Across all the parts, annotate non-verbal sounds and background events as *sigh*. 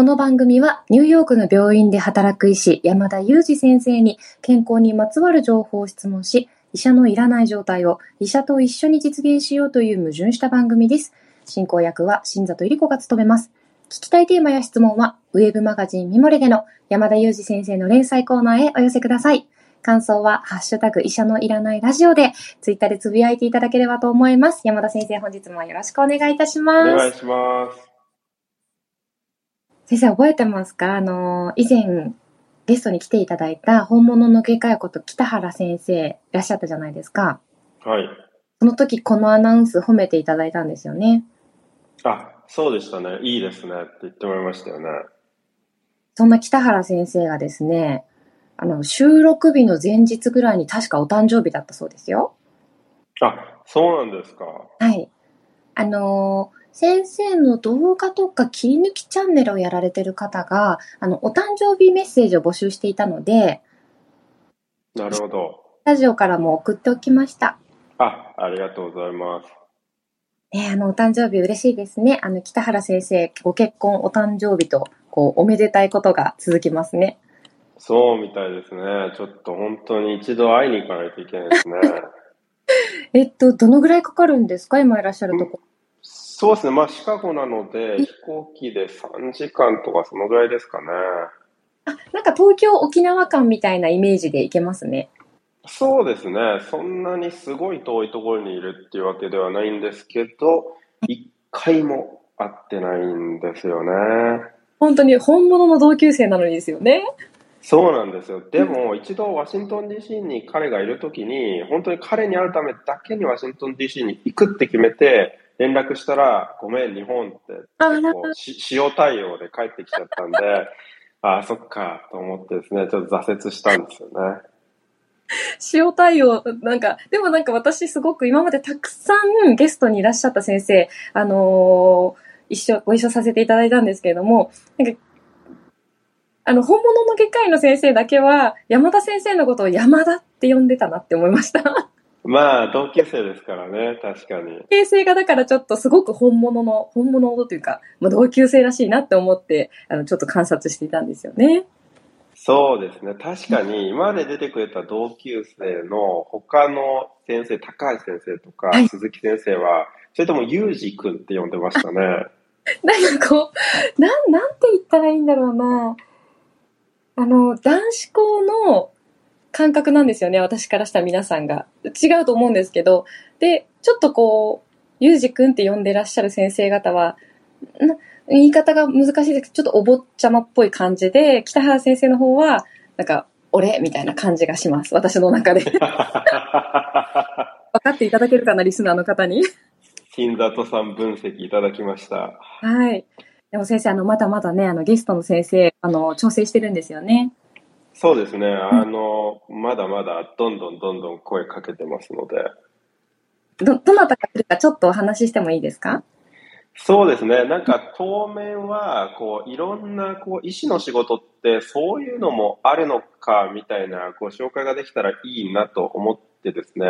この番組はニューヨークの病院で働く医師山田裕二先生に健康にまつわる情報を質問し、医者のいらない状態を医者と一緒に実現しようという矛盾した番組です。進行役は新里入子が務めます。聞きたいテーマや質問は、ウェブマガジンミモレでの山田裕二先生の連載コーナーへお寄せください。感想は、ハッシュタグ医者のいらないラジオで、ツイッターでつぶやいていただければと思います。山田先生、本日もよろしくお願いいたします。お願いします。先生覚えてますか？あの、以前ゲストに来ていただいた本物の外科医こと北原先生いらっしゃったじゃないですか。はい。その時このアナウンス褒めていただいたんですよね。あ、そうでしたね。いいですねって言ってもらいましたよね。そんな北原先生がですね、あの、収録日の前日ぐらいに確かお誕生日だったそうですよ。あ、そうなんですか。はい。あのー先生の動画とか切り抜きチャンネルをやられてる方が、あの、お誕生日メッセージを募集していたので、なるほど。ラジオからも送っておきました。あ、ありがとうございます。ねあの、お誕生日嬉しいですね。あの、北原先生、ご結婚、お誕生日と、こう、おめでたいことが続きますね。そうみたいですね。ちょっと本当に一度会いに行かないといけないですね。*laughs* えっと、どのぐらいかかるんですか？今いらっしゃるとこ。そうですね。まあ、シカゴなので、飛行機で3時間とかそのぐらいですかね。あ、なんか東京、沖縄間みたいなイメージで行けますね。そうですね。そんなにすごい遠いところにいるっていうわけではないんですけど、一回も会ってないんですよね。本当に本物の同級生なのにですよね。そうなんですよ。でも、一度ワシントン DC に彼がいるときに、本当に彼に会うためだけにワシントン DC に行くって決めて、連絡したら、ごめん、日本って、し塩対応で帰ってきちゃったんで、*laughs* ああ、そっか、と思ってですね、ちょっと挫折したんですよね。塩対応、なんか、でもなんか私すごく今までたくさんゲストにいらっしゃった先生、あのー一緒、ご一緒させていただいたんですけれども、なんか、あの、本物の外科医の先生だけは、山田先生のことを山田って呼んでたなって思いました。まあ、同級生ですからね、確かに。形成がだからちょっとすごく本物の、本物というか、まあ、同級生らしいなって思って、あの、ちょっと観察していたんですよね。そうですね。確かに、今まで出てくれた同級生の他の先生、高橋先生とかはい鈴木先生は、それともユージ君って呼んでましたね。*laughs* なんかこう、なん、なんて言ったらいいんだろうな。あの、男子校の感覚なんですよね、私からしたら皆さんが。違うと思うんですけど。で、ちょっとこう、ゆうじくんって呼んでらっしゃる先生方は、な言い方が難しいですけど、ちょっとお坊ちゃまっぽい感じで、北原先生の方は、なんか、俺？みたいな感じがします。私の中で。*laughs* 分かっていただけるかな、リスナーの方に。金里さん分析いただきました。はい。でも先生、あの、まだまだね、あの、ゲストの先生、あの、調整してるんですよね。そうですね。あの、まだまだどんどんどんどん声かけてますので。ど、どなたか来るかちょっとお話ししてもいいですか？そうですね。なんか当面は、こう、いろんな、こう、医師の仕事って、そういうのもあるのか、みたいな、こう、紹介ができたらいいなと思ってですね。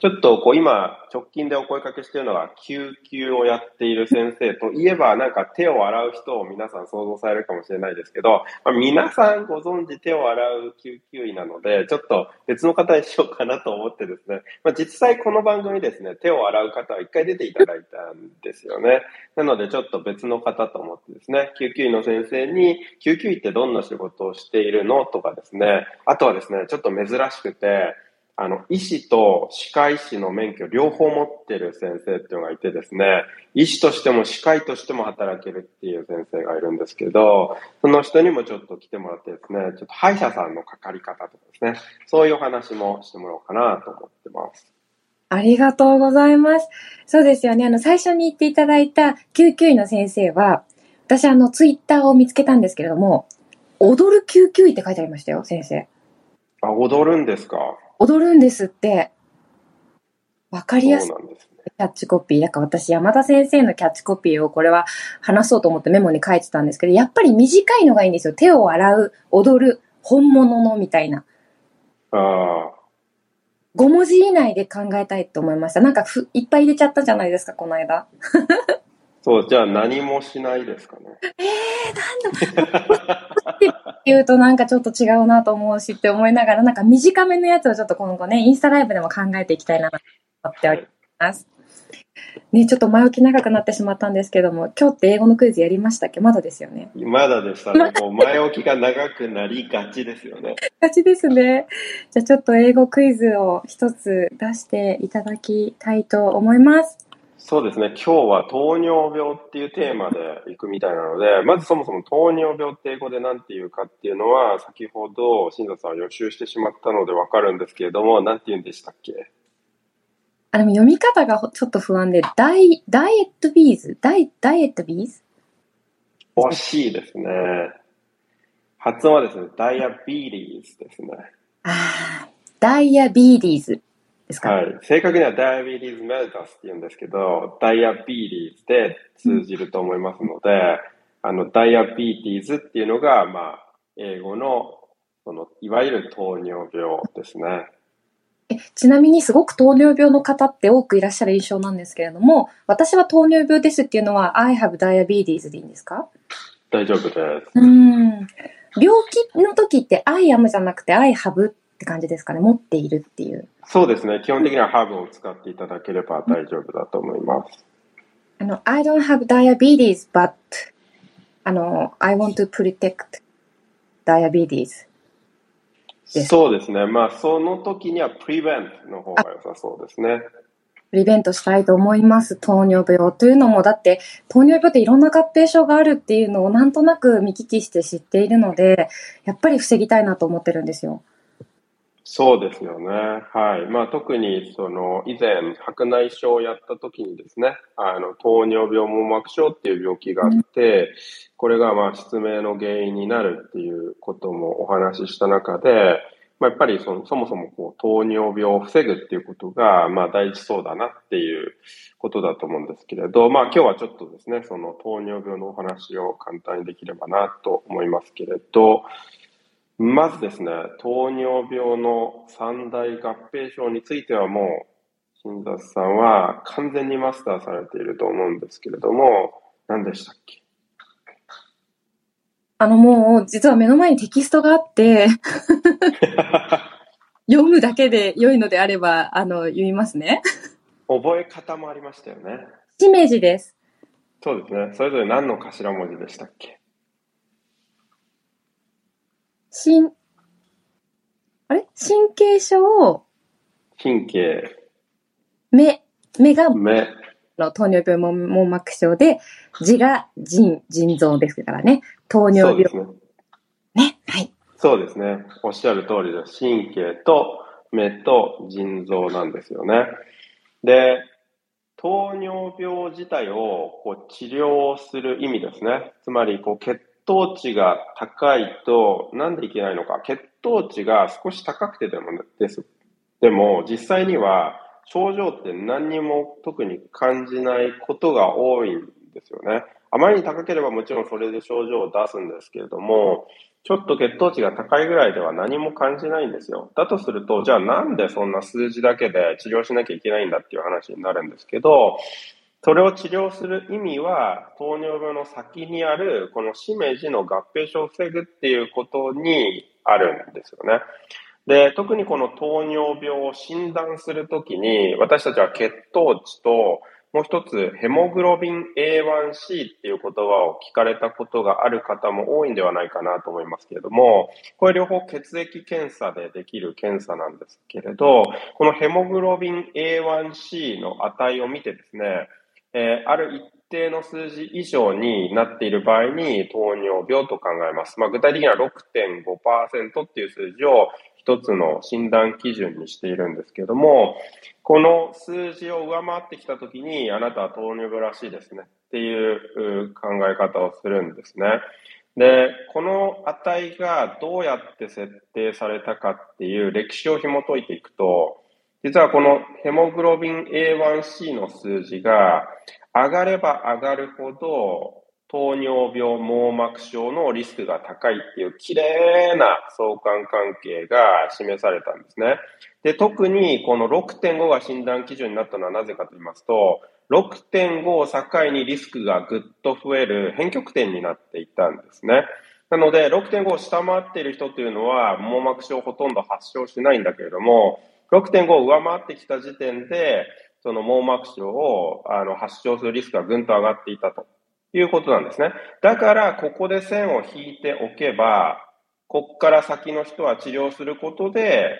ちょっと、こう、今、直近でお声かけしているのが、救急をやっている先生といえば、なんか手を洗う人を皆さん想像されるかもしれないですけど、まあ、皆さんご存知手を洗う救急医なので、ちょっと別の方にしようかなと思ってですね。まあ、実際この番組ですね、手を洗う方は一回出ていただいたんですよね。なのでちょっと別の方と思ってですね、救急医の先生に、救急医ってどんな仕事をしているのとかですね、あとはですね、ちょっと珍しくて、あの、医師と歯科医師の免許両方持ってる先生っていうのがいてですね、医師としても歯科医としても働けるっていう先生がいるんですけど、その人にもちょっと来てもらってですね、ちょっと歯医者さんのかかり方とかですね、そういうお話もしてもらおうかなと思ってます。ありがとうございます。そうですよね。あの、最初に言っていただいた救急医の先生は、私あの、ツイッターを見つけたんですけれども、踊る救急医って書いてありましたよ、先生。あ、踊るんですか？踊るんですって。わかりやすい。キャッチコピー。だから私、山田先生のキャッチコピーをこれは話そうと思ってメモに書いてたんですけど、やっぱり短いのがいいんですよ。手を洗う、踊る、本物のみたいな。ああ、5文字以内で考えたいと思いました。なんかふいっぱい入れちゃったじゃないですか、この間。そう、じゃあ何もしないですかね。*laughs* えー、って言うとなんかちょっと違うなと思うしって思いながら、なんか短めのやつをちょっと今後ね、インスタライブでも考えていきたいなと思っております。ね、ちょっと前置き長くなってしまったんですけども、今日って英語のクイズやりましたっけ？まだですよね。まだでしたね。もう前置きが長くなりがちですよね。*laughs* がちですね。じゃあちょっと英語クイズを一つ出していただきたいと思います。そうですね。今日は糖尿病っていうテーマで行くみたいなので、まずそもそも糖尿病って英語で何て言うかっていうのは、先ほど新座さんは予習してしまったのでわかるんですけれども、何て言うんでしたっけ？あ、でも読み方がちょっと不安で、ダイ、ダイエットビーズ？ダイ、ダイエットビーズ？惜しいですね。発音はですね、ダイアビリーズですね。ああ、ダイアビーディーズですか、はい。正確にはダイアビリーズメルタスって言うんですけど、ダイアビリーズで通じると思いますので、あの、ダイアビティーズっていうのが、まあ、英語の、その、いわゆる糖尿病ですね。えちなみにすごく糖尿病の方って多くいらっしゃる印象なんですけれども、私は糖尿病ですっていうのは I have diabetes でいいんですか？大丈夫です。うん。病気の時って I am じゃなくて I have って感じですかね。持っているっていう。そうですね。基本的にはハーブを使っていただければ大丈夫だと思います。あの、I don't have diabetes, but, あの、I want to protect diabetes. そうですね。まあ、その時には prevent の方が良さそうですね。プリベントしたいと思います。糖尿病というのも、だって糖尿病っていろんな合併症があるっていうのをなんとなく見聞きして知っているので、やっぱり防ぎたいなと思ってるんですよ。そうですよね。はい。まあ、特に、その、以前、白内障をやった時にですね、あの、糖尿病網膜症っていう病気があって、これが、まあ、失明の原因になるっていうこともお話しした中で、まあ、やっぱりその、そもそもこう、糖尿病を防ぐっていうことが、まあ、大事そうだなっていうことだと思うんですけれど、まあ、今日はちょっとですね、その糖尿病のお話を簡単にできればなと思いますけれど、まずですね、糖尿病の三大合併症についてはもう、新雑さんは完全にマスターされていると思うんですけれども、何でしたっけ？あのもう、実は目の前にテキストがあって、読むだけで良いのであれば、あの、読みますね。覚え方もありましたよね。しめじです。そうですね。それぞれ何の頭文字でしたっけ？しん、あれ？神経症、神経、目、目が目、の糖尿病網網膜症で、字が腎、腎臓ですからね。糖尿病そうですね。ね。はい。そうですね。おっしゃる通りです。神経と目と腎臓なんですよね。で、糖尿病自体をこう治療する意味ですね。つまりこう血糖値が高いとなんでいけないのか？血糖値が少し高くてでもです。でも実際には症状って何にも特に感じないことが多いんですよね。あまりに高ければもちろんそれで症状を出すんですけれども、ちょっと血糖値が高いぐらいでは何も感じないんですよ。だとすると、じゃあなんでそんな数字だけで治療しなきゃいけないんだっていう話になるんですけど、それを治療する意味は、糖尿病の先にある、このしめじの合併症を防ぐっていうことにあるんですよね。で、特にこの糖尿病を診断するときに、私たちは血糖値と、もう一つ、ヘモグロビン A1C っていう言葉を聞かれたことがある方も多いんではないかなと思いますけれども、これ両方血液検査でできる検査なんですけれど、このヘモグロビン A1C の値を見てですね、えーある一定の数字以上になっている場合に糖尿病と考えます。まあ、具体的には6.5%っていう数字を一つの診断基準にしているんですけども、この数字を上回ってきたときに、あなたは糖尿病らしいですねっていう考え方をするんですね。で、この値がどうやって設定されたかっていう歴史を紐解いていくと、実はこのヘモグロビン A1C の数字が上がれば上がるほど糖尿病網膜症のリスクが高いっていう綺麗な相関関係が示されたんですね。で、特にこの6.5が診断基準になったのはなぜかと言いますと、6.5を境にリスクがぐっと増える変極点になっていたんですね。なので、6.5を下回っている人というのは、網膜症ほとんど発症しないんだけれども、6.5を上回ってきた時点で、その網膜症をあの発症するリスクがぐんと上がっていたということなんですね。だから、ここで線を引いておけば、ここから先の人は治療することで、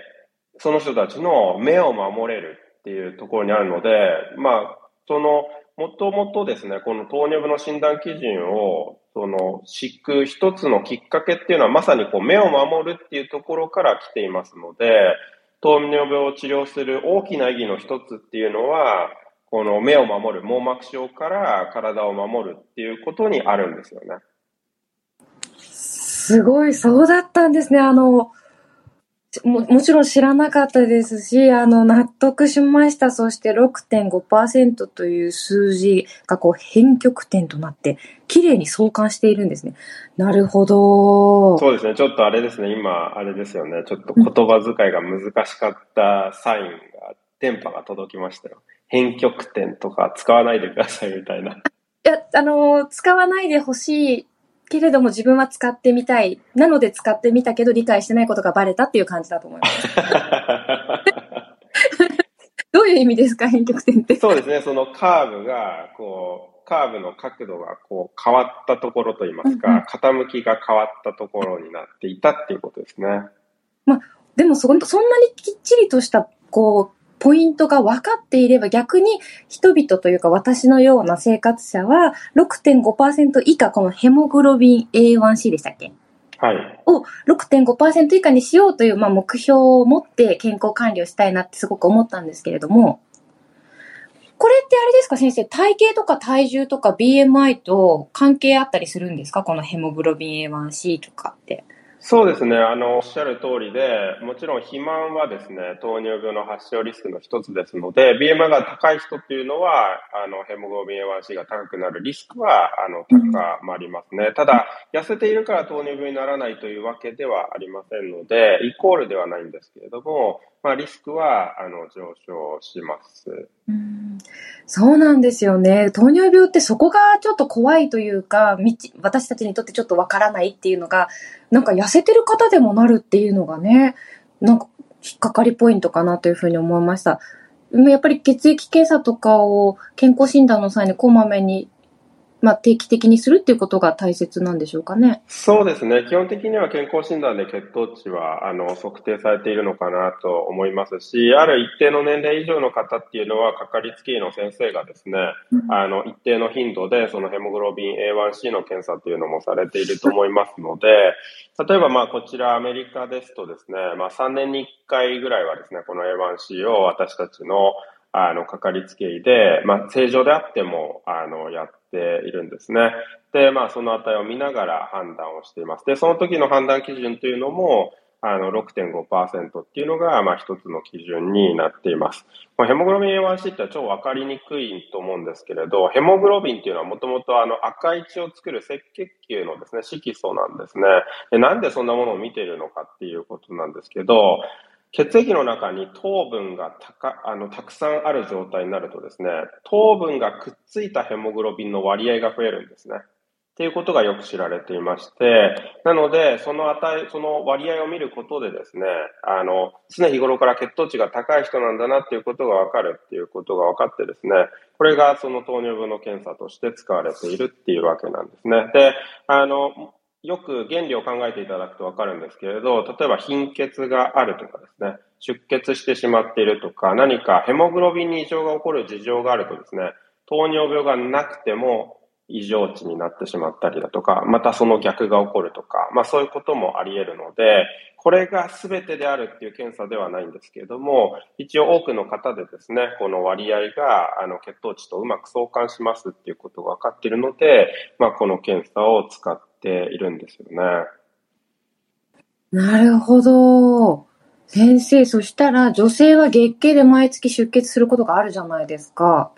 その人たちの目を守れるっていうところにあるので、まあ、その、もともとですね、この糖尿病の診断基準を、その、敷く一つのきっかけっていうのは、まさにこう、目を守るっていうところから来ていますので、糖尿病を治療する大きな意義の一つっていうのは、この目を守る、網膜症から体を守るっていうことにあるんですよね。すごい、そうだったんですね。あの、ももちろん知らなかったですし、あの、納得しました。そして6.5%という数字がこう変極点となって、綺麗に相関しているんですね。なるほど。そうですね。ちょっとあれですね。今、あれですよね。ちょっと言葉遣いが難しかったサインが、電波が届きましたよ。変極点とか使わないでくださいみたいな。いや、あの、使わないでほしいけれども自分は使ってみたい。なので使ってみたけど理解してないことがバレたっていう感じだと思います。*laughs* どういう意味ですか、変極点って。そうですね、そのカーブが、こう、カーブの角度がこう変わったところといいますか、うんうん、傾きが変わったところになっていたっていうことですね。まあ、でもそ、そんなにきっちりとした、こう、ポイントが分かっていれば逆に人々というか私のような生活者は6.5%以下このヘモグロビン A1C でしたっけ？はい。を6.5%以下にしようという、まあ、目標を持って健康管理をしたいなってすごく思ったんですけれども、これってあれですか先生、体型とか体重とか BMI と関係あったりするんですか？このヘモグロビン A1C とかって。そうですね。あの、おっしゃる通りで、もちろん肥満はですね、糖尿病の発症リスクの一つですので、BMI が高い人っていうのは、あの、ヘモグロビン A1C が高くなるリスクは、あの、高まりますね。ただ、痩せているから糖尿病にならないというわけではありませんので、イコールではないんですけれども、まあ、リスクは、あの、上昇します。うんそうなんですよね。糖尿病ってそこがちょっと怖いというか、私たちにとってちょっとわからないっていうのが、なんか痩せてる方でもなるっていうのがね、なんか引っかかりポイントかなというふうに思いました。やっぱり血液検査とかを健康診断の際にこまめにまあ、定期的にするっていうことが大切なんでしょうかね。そうですね。基本的には健康診断で血糖値は、あの、測定されているのかなと思いますし、ある一定の年齢以上の方っていうのは、かかりつけ医の先生がですね、うん、あの、一定の頻度で、そのヘモグロビン A1C の検査っていうのもされていると思いますので、例えばまあ、こちらアメリカですとですね、まあ、3年に1回ぐらいはですね、この A1C を私たちのあの、かかりつけ医で、まあ、正常であっても、あの、やっているんですね。で、まあ、その値を見ながら判断をしています。で、その時の判断基準というのも、あの、6.5%っていうのが、まあ、一つの基準になっています。まあ、ヘモグロビン A1C って超わかりにくいと思うんですけれど、ヘモグロビンっていうのはもともとあの赤い血を作る赤血球のですね、色素なんですねで。なんでそんなものを見ているのかっていうことなんですけど、血液の中に糖分がたかあのたくさんある状態になるとですね、糖分がくっついたヘモグロビンの割合が増えるんですね。っていうことがよく知られていまして、なので、その値、その割合を見ることでですね、あの、常日頃から血糖値が高い人なんだなっていうことがわかるっていうことが分かってですね、これがその糖尿病の検査として使われているっていうわけなんですね。で、あの、よく原理を考えていただくとわかるんですけれど、例えば貧血があるとかですね、出血してしまっているとか、何かヘモグロビンに異常が起こる事情があるとですね、糖尿病がなくても異常値になってしまったりだとか、またその逆が起こるとか、まあそういうこともあり得るので、これが全てであるっていう検査ではないんですけれども、一応多くの方でですね、この割合があの血糖値とうまく相関しますっていうことが分かっているので、まあこの検査を使っっているんですよね。なるほど。先生、そしたら女性は月経で毎月出血することがあるじゃないですか。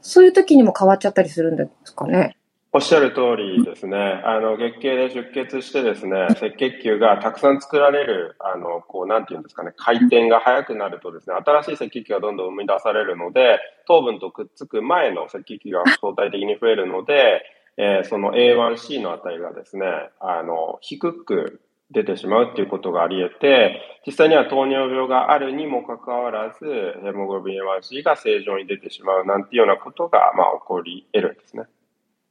そういう時にも変わっちゃったりするんですかね？おっしゃる通りですね。あの、月経で出血してですね、赤血球がたくさん作られる、あの、こう、なんていうんですかね、回転が速くなるとですね、新しい赤血球がどんどん生み出されるので、糖分とくっつく前の赤血球が相対的に増えるので、えー、その A1C の値がですね、あの、低く出てしまうっていうことがあり得て、実際には糖尿病があるにもかかわらず、ヘモグロビン A1C が正常に出てしまうなんていうようなことが、まあ、起こり得るんですね。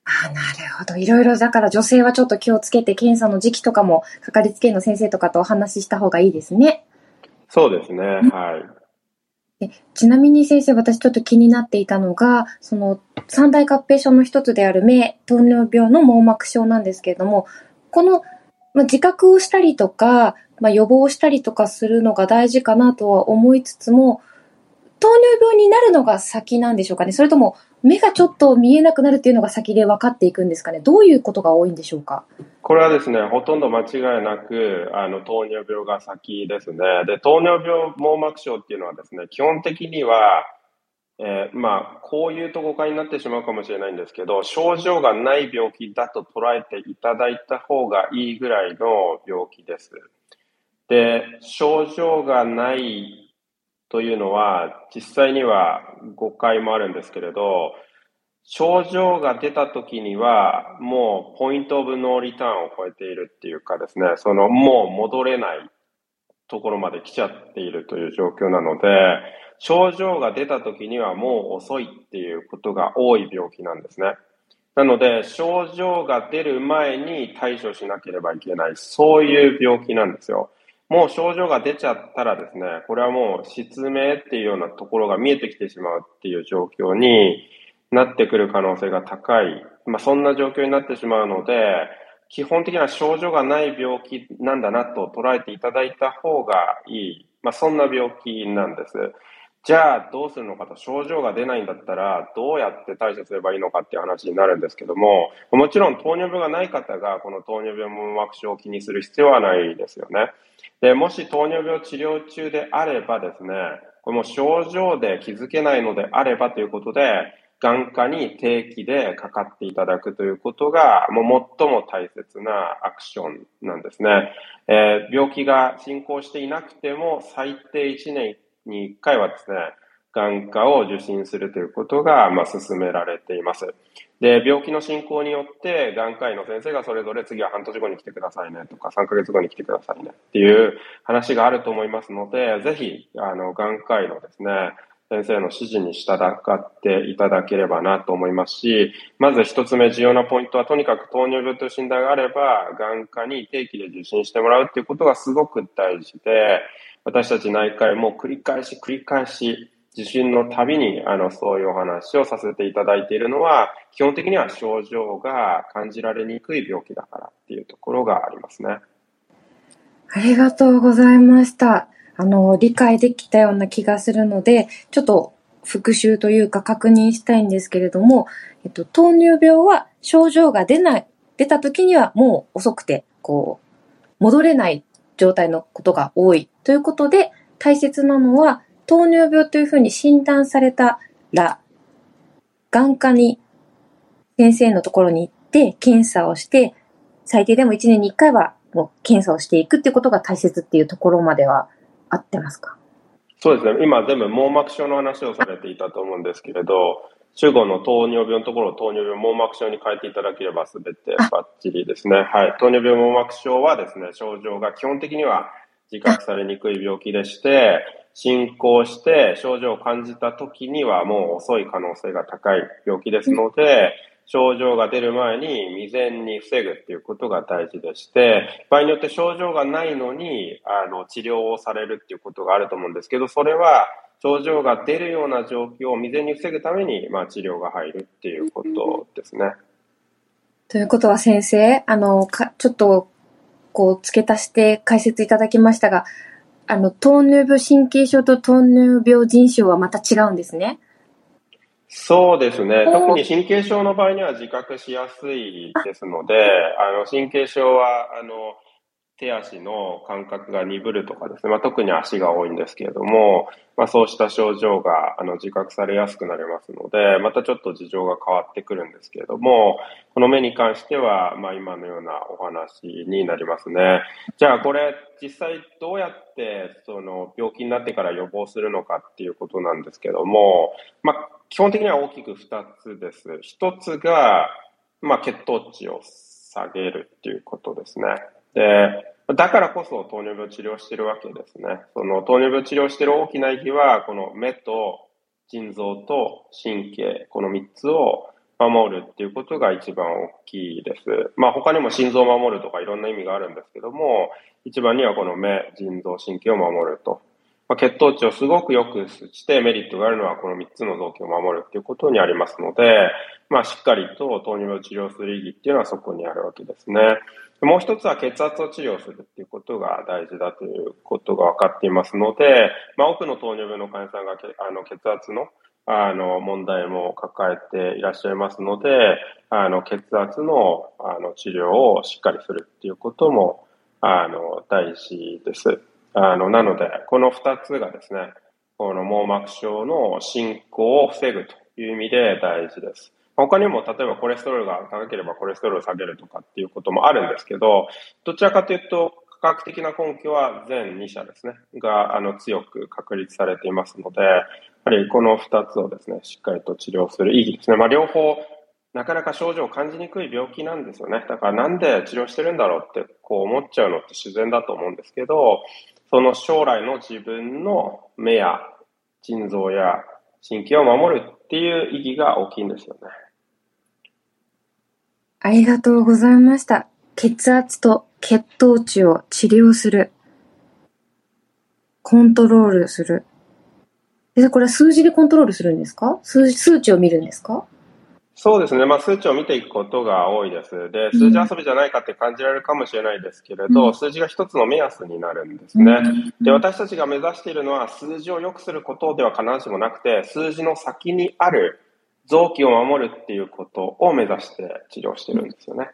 あなるほど。いろいろだから女性はちょっと気をつけて検査の時期とかもかかりつけ医の先生とかとお話しした方がいいですね。そうですね。はい。ちなみに先生、私ちょっと気になっていたのが、その三大合併症の一つである目、糖尿病の網膜症なんですけれども、この、まあ、自覚をしたりとか、まあ、予防したりとかするのが大事かなとは思いつつも、糖尿病になるのが先なんでしょうかね。それとも目がちょっと見えなくなるっていうのが先で分かっていくんですかね。どういうことが多いんでしょうか？これはですね、ほとんど間違いなく、あの、糖尿病が先ですね。で、糖尿病網膜症っていうのはですね、基本的には、えー、まあ、こういうと誤解になってしまうかもしれないんですけど、症状がない病気だと捉えていただいた方がいいぐらいの病気です。で、症状がないというのは、実際には誤解もあるんですけれど、症状が出た時には、もうポイントオブノーリターンを超えているっていうかですね、そのもう戻れないところまで来ちゃっているという状況なので、症状が出た時にはもう遅いっていうことが多い病気なんですね。なので、症状が出る前に対処しなければいけない、そういう病気なんですよ。もう症状が出ちゃったらですね、これはもう失明っていうようなところが見えてきてしまうっていう状況になってくる可能性が高い。まあ、そんな状況になってしまうので、基本的な症状がない病気なんだなと捉えていただいた方がいい。まあ、そんな病気なんです。じゃあどうするのかと症状が出ないんだったらどうやって対処すればいいのかっていう話になるんですけどももちろん糖尿病がない方がこの糖尿病網膜症を気にする必要はないですよね。で、もし糖尿病治療中であればですね、これも症状で気づけないのであればということで、眼科に定期でかかっていただくということが、もう最も大切なアクションなんですね。えー、病気が進行していなくても、最低1年に1回はですね、眼科を受診するということが、まあ、進められています。で、病気の進行によって、眼科医の先生がそれぞれ次は半年後に来てくださいねとか、3ヶ月後に来てくださいねっていう話があると思いますので、ぜひ、あの、眼科医のですね、先生の指示に従っていただければなと思いますし、まず一つ目重要なポイントは、とにかく糖尿病という診断があれば、眼科に定期で受診してもらうっていうことがすごく大事で、私たち内科医も繰り返し繰り返し地震のたびに、あの、そういうお話をさせていただいているのは、基本的には症状が感じられにくい病気だからっていうところがありますね。ありがとうございました。あの、理解できたような気がするので、ちょっと復習というか確認したいんですけれども、えっと、糖尿病は症状が出ない、出た時にはもう遅くて、こう、戻れない状態のことが多いということで、大切なのは糖尿病というふうに診断されたら、眼科に先生のところに行って検査をして、最低でも1年に1回はもう検査をしていくってことが大切っていうところまでは合ってますか？そうですね。今全部網膜症の話をされていたと思うんですけれど、主語の糖尿病のところを糖尿病網膜症に変えていただければ全てバッチリですね。はい。糖尿病網膜症はですね、症状が基本的には自覚されにくい病気でして、進行して症状を感じた時にはもう遅い可能性が高い病気ですので、症状が出る前に未然に防ぐっていうことが大事でして、場合によって症状がないのに、あの、治療をされるっていうことがあると思うんですけど、それは症状が出るような状況を未然に防ぐために、まあ、治療が入るっていうことですね。ということは先生、あの、かちょっと、こう、付け足して解説いただきましたが、あの、糖尿病神経症と糖尿病腎症はまた違うんですね。そうですね。特に神経症の場合には自覚しやすいですので、あの、神経症は、あの、手足の感覚が鈍るとかですね、まあ、特に足が多いんですけれども、まあ、そうした症状があの自覚されやすくなりますので、またちょっと事情が変わってくるんですけれども、この目に関しては、まあ、今のようなお話になりますね。じゃあこれ、実際どうやってその病気になってから予防するのかっていうことなんですけども、まあ、基本的には大きく2つです。1つが、ま、血糖値を下げるっていうことですね。で、だからこそ糖尿病治療してるわけですね。その糖尿病治療してる大きな意義は、この目と腎臓と神経、この3つを守るっていうことが一番大きいです。まあ他にも心臓を守るとかいろんな意味があるんですけども、一番にはこの目、腎臓、神経を守ると。まあ、血糖値をすごく良くしてメリットがあるのはこの3つの臓器を守るっていうことにありますので、まあしっかりと糖尿病を治療する意義っていうのはそこにあるわけですね。もう一つは血圧を治療するっていうことが大事だということが分かっていますので、まあ、多くの糖尿病の患者さんがあの血圧のあの問題も抱えていらっしゃいますので、あの血圧のあの治療をしっかりするっていうこともあの大事です。あのなので、この2つがですね、この網膜症の進行を防ぐという意味で大事です。他にも例えばコレステロールが高ければコレステロールを下げるとかっていうこともあるんですけど、どちらかというと科学的な根拠は全2社ですね、があの強く確立されていますので、やはりこの2つをですね、しっかりと治療する意義ですね。まあ、両方なかなか症状を感じにくい病気なんですよね。だからなんで治療してるんだろうってこう思っちゃうのって自然だと思うんですけど、その将来の自分の目や腎臓や神経を守るっていう意義が大きいんですよね。ありがとうございました。血圧と血糖値を治療する。コントロールする。で、これは数字でコントロールするんですか？数数値を見るんですか？そうですね。まあ、数値を見ていくことが多いです。で、数字遊びじゃないかって感じられるかもしれないですけれど、うん、数字が一つの目安になるんですね。で、私たちが目指しているのは、数字を良くすることでは必ずしもなくて、数字の先にある臓器を守るっていうことを目指して治療してるんですよね。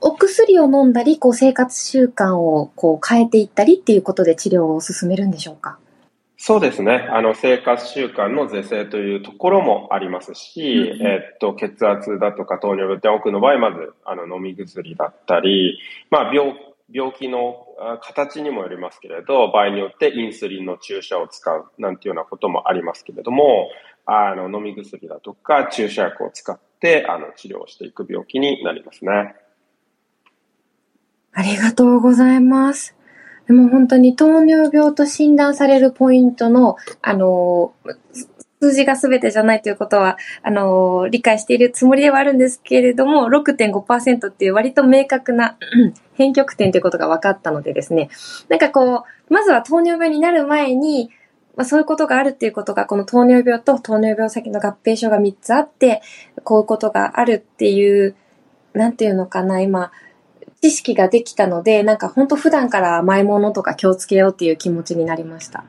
お薬を飲んだり、こう生活習慣をこう変えていったりっていうことで治療を進めるんでしょうか？そうですね。あの、生活習慣の是正というところもありますし、うん、えっと、血圧だとか糖尿病って多くの場合、まず、あの、飲み薬だったり、まあ、病、病気の形にもよりますけれど、場合によってインスリンの注射を使うなんていうようなこともありますけれども、あの、飲み薬だとか注射薬を使って、あの、治療していく病気になりますね。ありがとうございます。でも本当に糖尿病と診断されるポイントの、あの、数字が全てじゃないということは、あの、理解しているつもりではあるんですけれども、6.5%っていう割と明確な、変曲点ということが分かったのでですね、なんかこう、まずは糖尿病になる前に、まあ、そういうことがあるっていうことが、この糖尿病と糖尿病先の合併症が3つあって、こういうことがあるっていう、なんていうのかな、今、知識ができたので、なんか本当普段から甘いものとか気をつけようっていう気持ちになりました。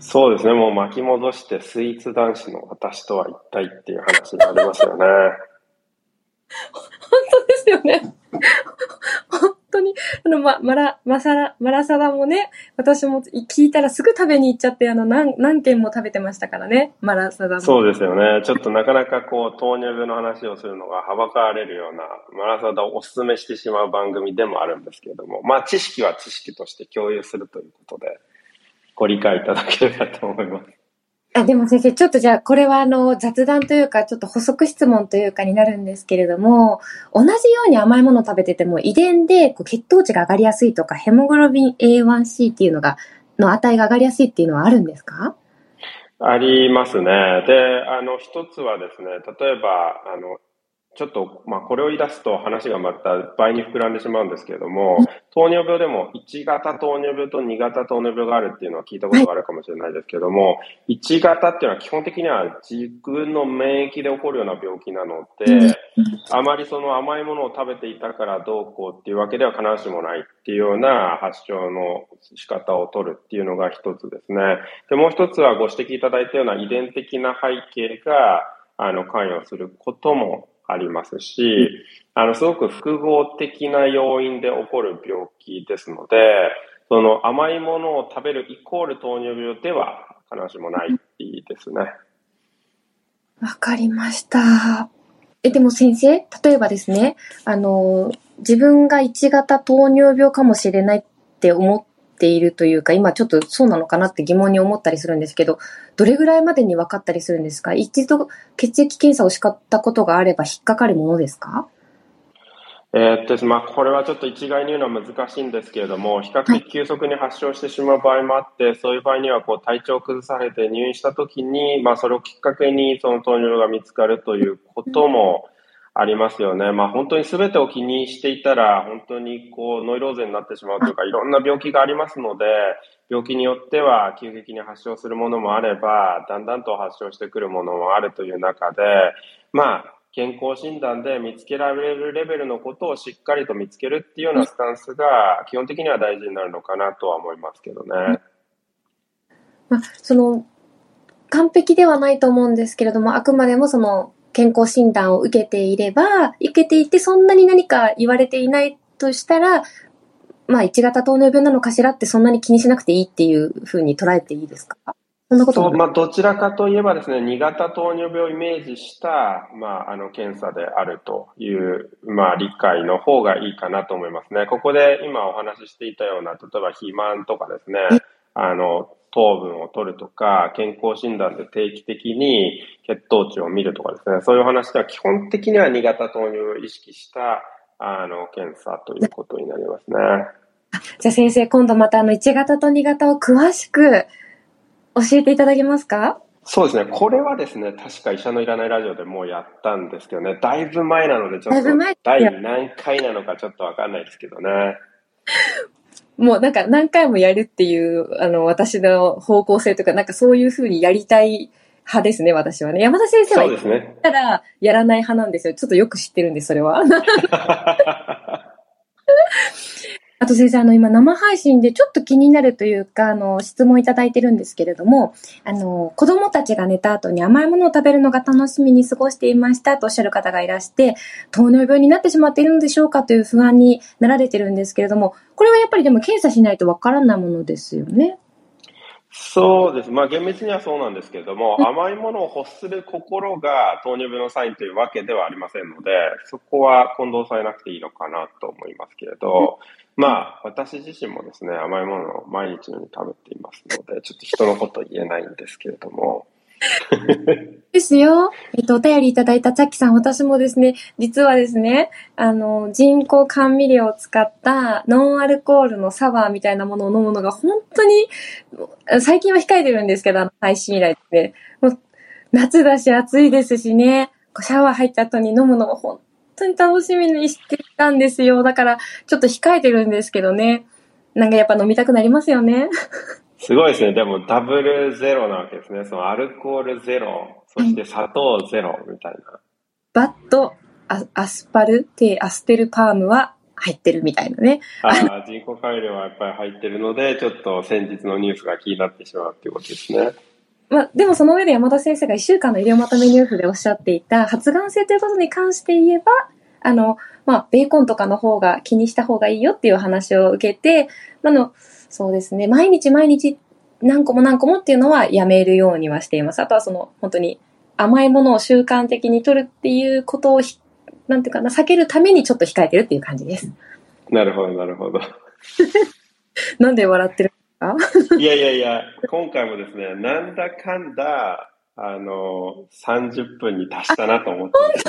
そうですね。もう巻き戻してスイーツ男子の私とは一体っていう話になりますよね。*laughs* 本当ですよね。当に、あの、ま、マラ、マサラ、マラサダもね、私も聞いたらすぐ食べに行っちゃって、あの、何、何件も食べてましたからね、マラサダも。そうですよね。ちょっとなかなかこう、糖尿病の話をするのがはばかられるような、マラサダをお勧めしてしまう番組でもあるんですけれども、まあ、知識は知識として共有するということで、ご理解いただければと思います。あ、でも先生、ちょっとじゃあ、これはあの、雑談というか、ちょっと補足質問というかになるんですけれども、同じように甘いものを食べてても、遺伝でこう血糖値が上がりやすいとか、ヘモグロビン A1C っていうのが、の値が上がりやすいっていうのはあるんですか？ありますね。で、あの、一つはですね、例えば、あの、ちょっと、まあ、これを言い出すと話がまた倍に膨らんでしまうんですけれども、糖尿病でも1型糖尿病と2型糖尿病があるっていうのは聞いたことがあるかもしれないですけれども、1型っていうのは基本的には自分の免疫で起こるような病気なので、あまりその甘いものを食べていたからどうこうっていうわけでは必ずしもないっていうような発症の仕方を取るっていうのが一つですね。で、もう一つはご指摘いただいたような遺伝的な背景が、あの、関与することもありますし、あの、すごく複合的な要因で起こる病気ですので、その甘いものを食べるイコール糖尿病では必ずしもないですね。わかりました。え、でも先生、例えばですね、あの、自分が1型糖尿病かもしれないって思ているというか、今ちょっとそうなのかなって疑問に思ったりするんですけど、どれぐらいまでに分かったりするんですか？一度血液検査をしかったことがあれば引っかかるものですか？えー、っと、まあ、これはちょっと一概に言うのは難しいんですけれども、比較的急速に発症してしまう場合もあって、そういう場合にはこう体調を崩されて入院したときに、まあ、それをきっかけにその糖尿病が見つかるということもありますよね。まあ、本当に全てを気にしていたら、本当にこうノイローゼになってしまうというか、*laughs* いろんな病気がありますので、病気によっては急激に発症するものもあれば、だんだんと発症してくるものもあるという中で、まあ、健康診断で見つけられるレベルのことをしっかりと見つけるっていうようなスタンスが基本的には大事になるのかなとは思いますけどね。まあ、その完璧ではないと思うんですけれども、あくまでもその健康診断を受けていれば、受けていてそんなに何か言われていないとしたら、まあ1型糖尿病なのかしらってそんなに気にしなくていいっていうふうに捉えていいですか？そんなことまあ、どちらかといえばですね、2型糖尿病をイメージした、まあ、あの、検査であるという、まあ、理解の方がいいかなと思いますね。ここで今お話ししていたような、例えば肥満とかですね、あの、糖分を取るとか、健康診断で定期的に血糖値を見るとかですね、そういう話では基本的には2型糖尿病を意識した、あの、検査ということになりますね。*laughs* じゃあ先生、今度またあの1型と2型を詳しく教えていただけますか？そうですね。これはですね、確か医者のいらないラジオでもうやったんですけどね、だいぶ前なので、ちょっと、第何回なのかちょっとわかんないですけどね。*laughs* もうなんか何回もやるっていう、あの、私の方向性とか、なんかそういうふうにやりたい派ですね、私はね。山田先生は言ったらやらない派なんですよ。ちょっとよく知ってるんです、それは。*laughs* あと先生、あの、今生配信でちょっと気になるというか、あの、質問いただいてるんですけれども、あの、子供たちが寝た後に甘いものを食べるのが楽しみに過ごしていましたとおっしゃる方がいらして、糖尿病になってしまっているのでしょうかという不安になられてるんですけれども、これはやっぱりでも検査しないとわからないものですよね。そうです。まあ厳密にはそうなんですけれども、甘いものを欲する心が糖尿病のサインというわけではありませんので、そこは混同されなくていいのかなと思いますけれど、まあ、私自身もですね、甘いものを毎日のように食べていますので、ちょっと人のこと言えないんですけれども。*laughs* ですよ。えっと、お便りいただいたチャッキさん、私もですね、実はですね、あの、人工甘味料を使ったノンアルコールのサワーみたいなものを飲むのが本当に、最近は控えてるんですけど、配信以来で、もう夏だし暑いですしね、シャワー入った後に飲むのも本当に楽しみにしてたんですよ。だから、ちょっと控えてるんですけどね。なんかやっぱ飲みたくなりますよね。*laughs* すごいですね。でも、ダブルゼロなわけですね。そのアルコールゼロ、そして砂糖ゼロみたいな。 But、アアスパルテ、アスパルテームは入ってるみたいなね。ああ、人工甘味料はやっぱり入ってるので、ちょっと先日のニュースが気になってしまうっていうことですね。まあ、でもその上で山田先生が1週間の医療まとめニュースでおっしゃっていた発がん性ということに関して言えば、あの、まあ、ベーコンとかの方が気にした方がいいよっていう話を受けて、あの、そうですね、毎日毎日何個も何個もっていうのはやめるようにはしています。あとはその、本当に甘いものを習慣的に取るっていうことをなんていうかな、避けるためにちょっと控えてるっていう感じです。なるほど、なるほど。*laughs* なんで笑ってるいやいやいや、今回もですね、なんだかんだ、あの、30分に達したなと思って *laughs*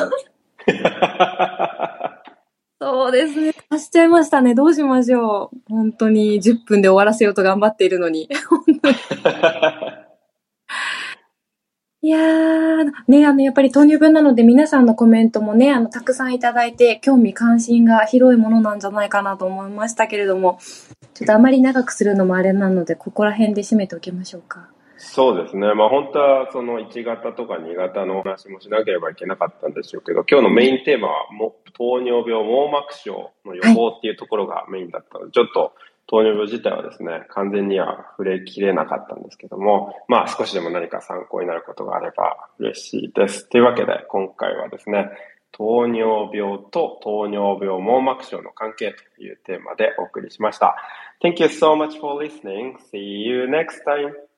そうですね。足しちゃいましたね。どうしましょう。本当に10分で終わらせようと頑張っているのに。本当に。いやー、ね、あの、やっぱり糖尿病なので皆さんのコメントもね、あの、たくさんいただいて、興味関心が広いものなんじゃないかなと思いましたけれども、ちょっとあまり長くするのもあれなので、ここら辺で締めておきましょうか。そうですね。まあ本当はその1型とか2型の話もしなければいけなかったんでしょうけど、今日のメインテーマはも糖尿病網膜症の予防っていうところがメインだったので、はい、ちょっと糖尿病自体はですね、完全には触れきれなかったんですけども、まあ少しでも何か参考になることがあれば嬉しいです。というわけで今回はですね、糖尿病と糖尿病網膜症の関係というテーマでお送りしました。Thank you so much for listening. See you next time.